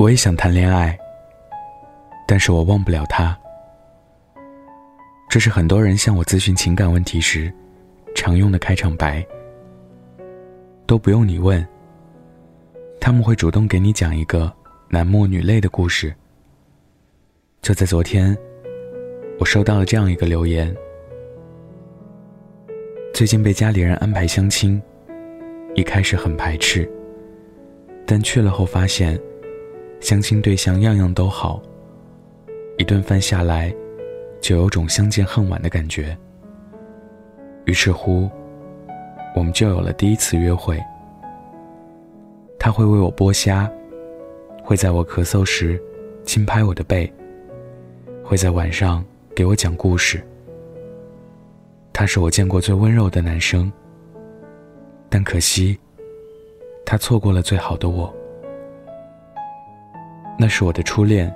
我也想谈恋爱，但是我忘不了他。这是很多人向我咨询情感问题时常用的开场白，都不用你问，他们会主动给你讲一个男默女泪的故事。就在昨天，我收到了这样一个留言：最近被家里人安排相亲，一开始很排斥，但去了后发现。相亲对象样样都好，一顿饭下来，就有种相见恨晚的感觉。于是乎，我们就有了第一次约会。他会为我剥虾，会在我咳嗽时轻拍我的背，会在晚上给我讲故事。他是我见过最温柔的男生，但可惜，他错过了最好的我。那是我的初恋。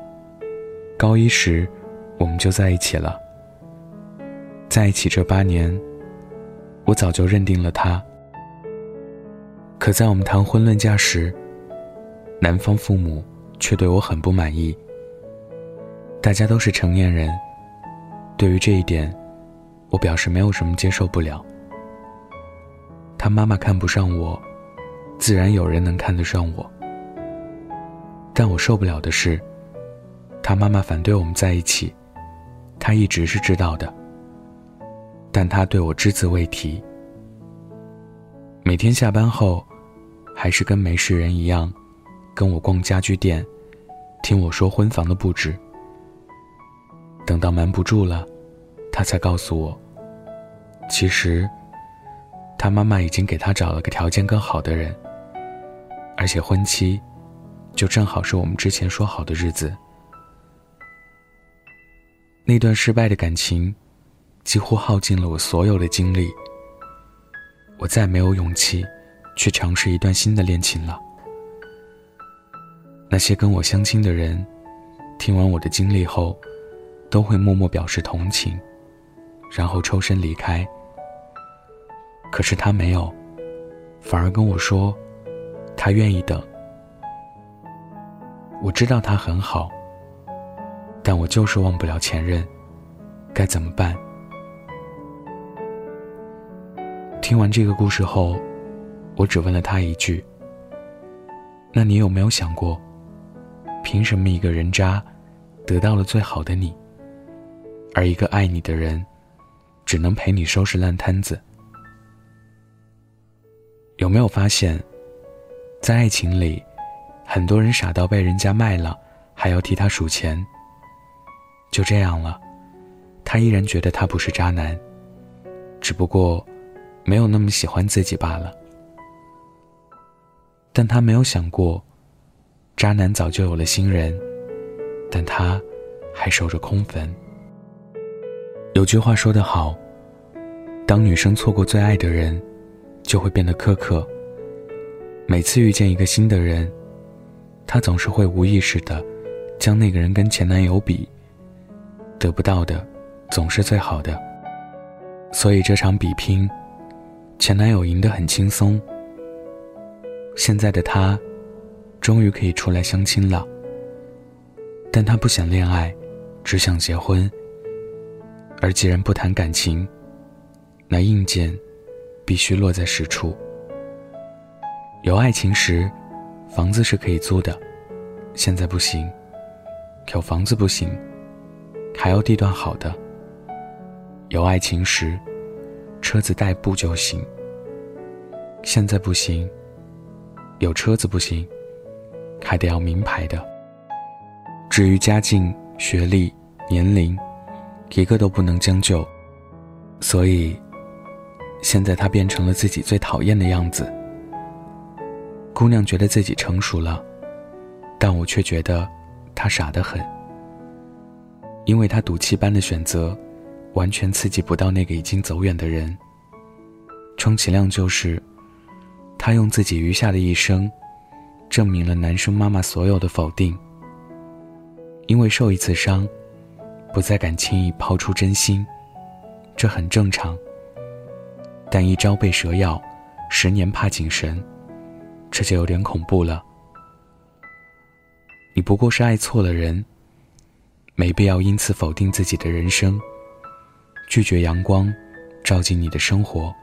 高一时，我们就在一起了。在一起这八年，我早就认定了他。可在我们谈婚论嫁时，男方父母却对我很不满意。大家都是成年人，对于这一点，我表示没有什么接受不了。他妈妈看不上我，自然有人能看得上我。但我受不了的是，他妈妈反对我们在一起，他一直是知道的，但他对我只字未提。每天下班后，还是跟没事人一样，跟我逛家居店，听我说婚房的布置。等到瞒不住了，他才告诉我，其实，他妈妈已经给他找了个条件更好的人，而且婚期。就正好是我们之前说好的日子。那段失败的感情，几乎耗尽了我所有的精力。我再没有勇气去尝试一段新的恋情了。那些跟我相亲的人，听完我的经历后，都会默默表示同情，然后抽身离开。可是他没有，反而跟我说，他愿意等。我知道他很好，但我就是忘不了前任，该怎么办？听完这个故事后，我只问了他一句：“那你有没有想过，凭什么一个人渣得到了最好的你，而一个爱你的人只能陪你收拾烂摊子？有没有发现，在爱情里？”很多人傻到被人家卖了，还要替他数钱。就这样了，他依然觉得他不是渣男，只不过没有那么喜欢自己罢了。但他没有想过，渣男早就有了新人，但他还守着空坟。有句话说得好，当女生错过最爱的人，就会变得苛刻。每次遇见一个新的人。她总是会无意识的将那个人跟前男友比，得不到的总是最好的。所以这场比拼，前男友赢得很轻松。现在的她，终于可以出来相亲了。但他不想恋爱，只想结婚。而既然不谈感情，那硬件必须落在实处。有爱情时。房子是可以租的，现在不行。有房子不行，还要地段好的。有爱情时，车子代步就行。现在不行。有车子不行，还得要名牌的。至于家境、学历、年龄，一个都不能将就。所以，现在他变成了自己最讨厌的样子。姑娘觉得自己成熟了，但我却觉得她傻得很。因为她赌气般的选择，完全刺激不到那个已经走远的人。充其量就是，她用自己余下的一生，证明了男生妈妈所有的否定。因为受一次伤，不再敢轻易抛出真心，这很正常。但一朝被蛇咬，十年怕井绳。这就有点恐怖了。你不过是爱错了人，没必要因此否定自己的人生，拒绝阳光照进你的生活。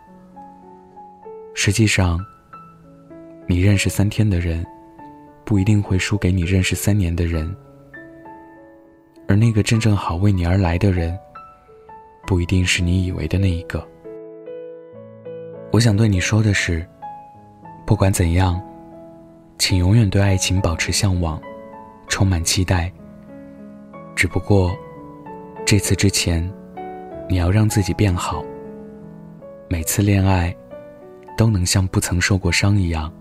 实际上，你认识三天的人，不一定会输给你认识三年的人，而那个真正好为你而来的人，不一定是你以为的那一个。我想对你说的是，不管怎样，请永远对爱情保持向往。充满期待。只不过，这次之前，你要让自己变好。每次恋爱，都能像不曾受过伤一样。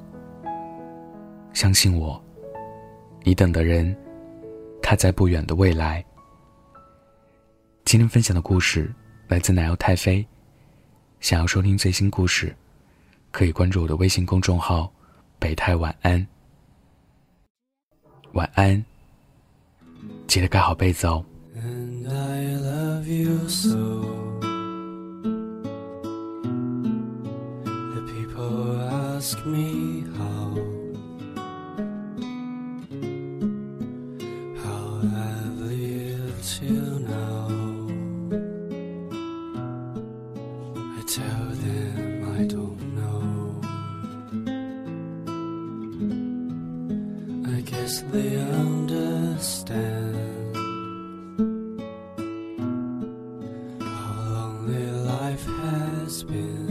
相信我，你等的人，他在不远的未来。今天分享的故事来自奶油太妃。想要收听最新故事，可以关注我的微信公众号“北太晚安”。晚安，记得盖好被子哦。They understand how lonely life has been.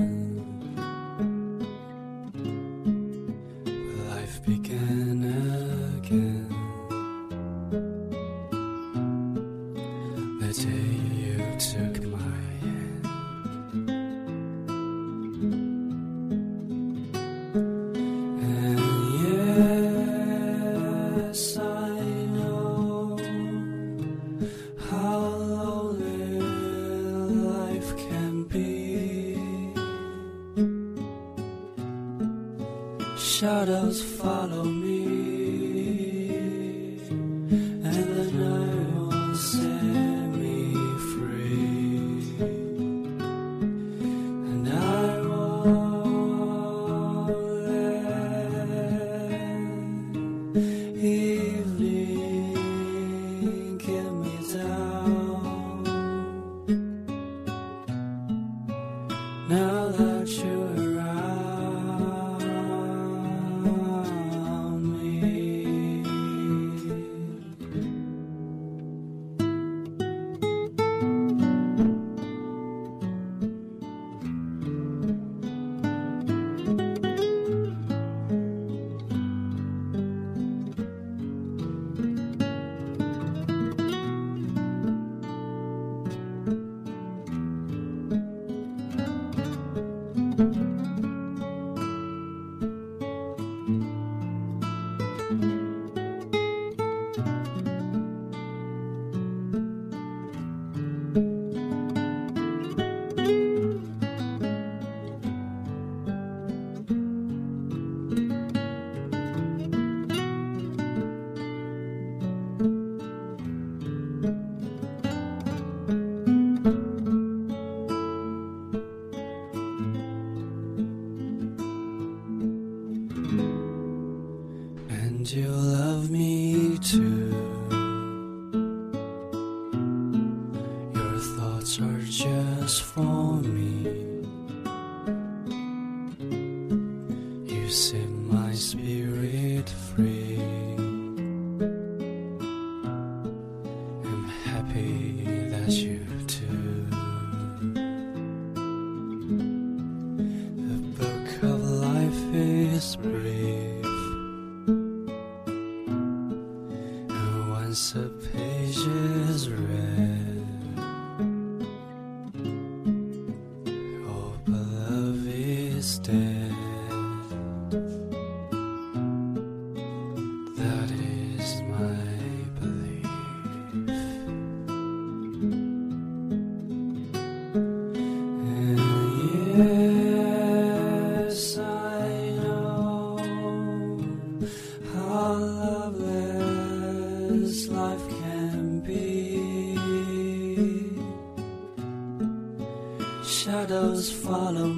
You love me too. That is my belief. And yes, I know how loveless life can be. Shadows follow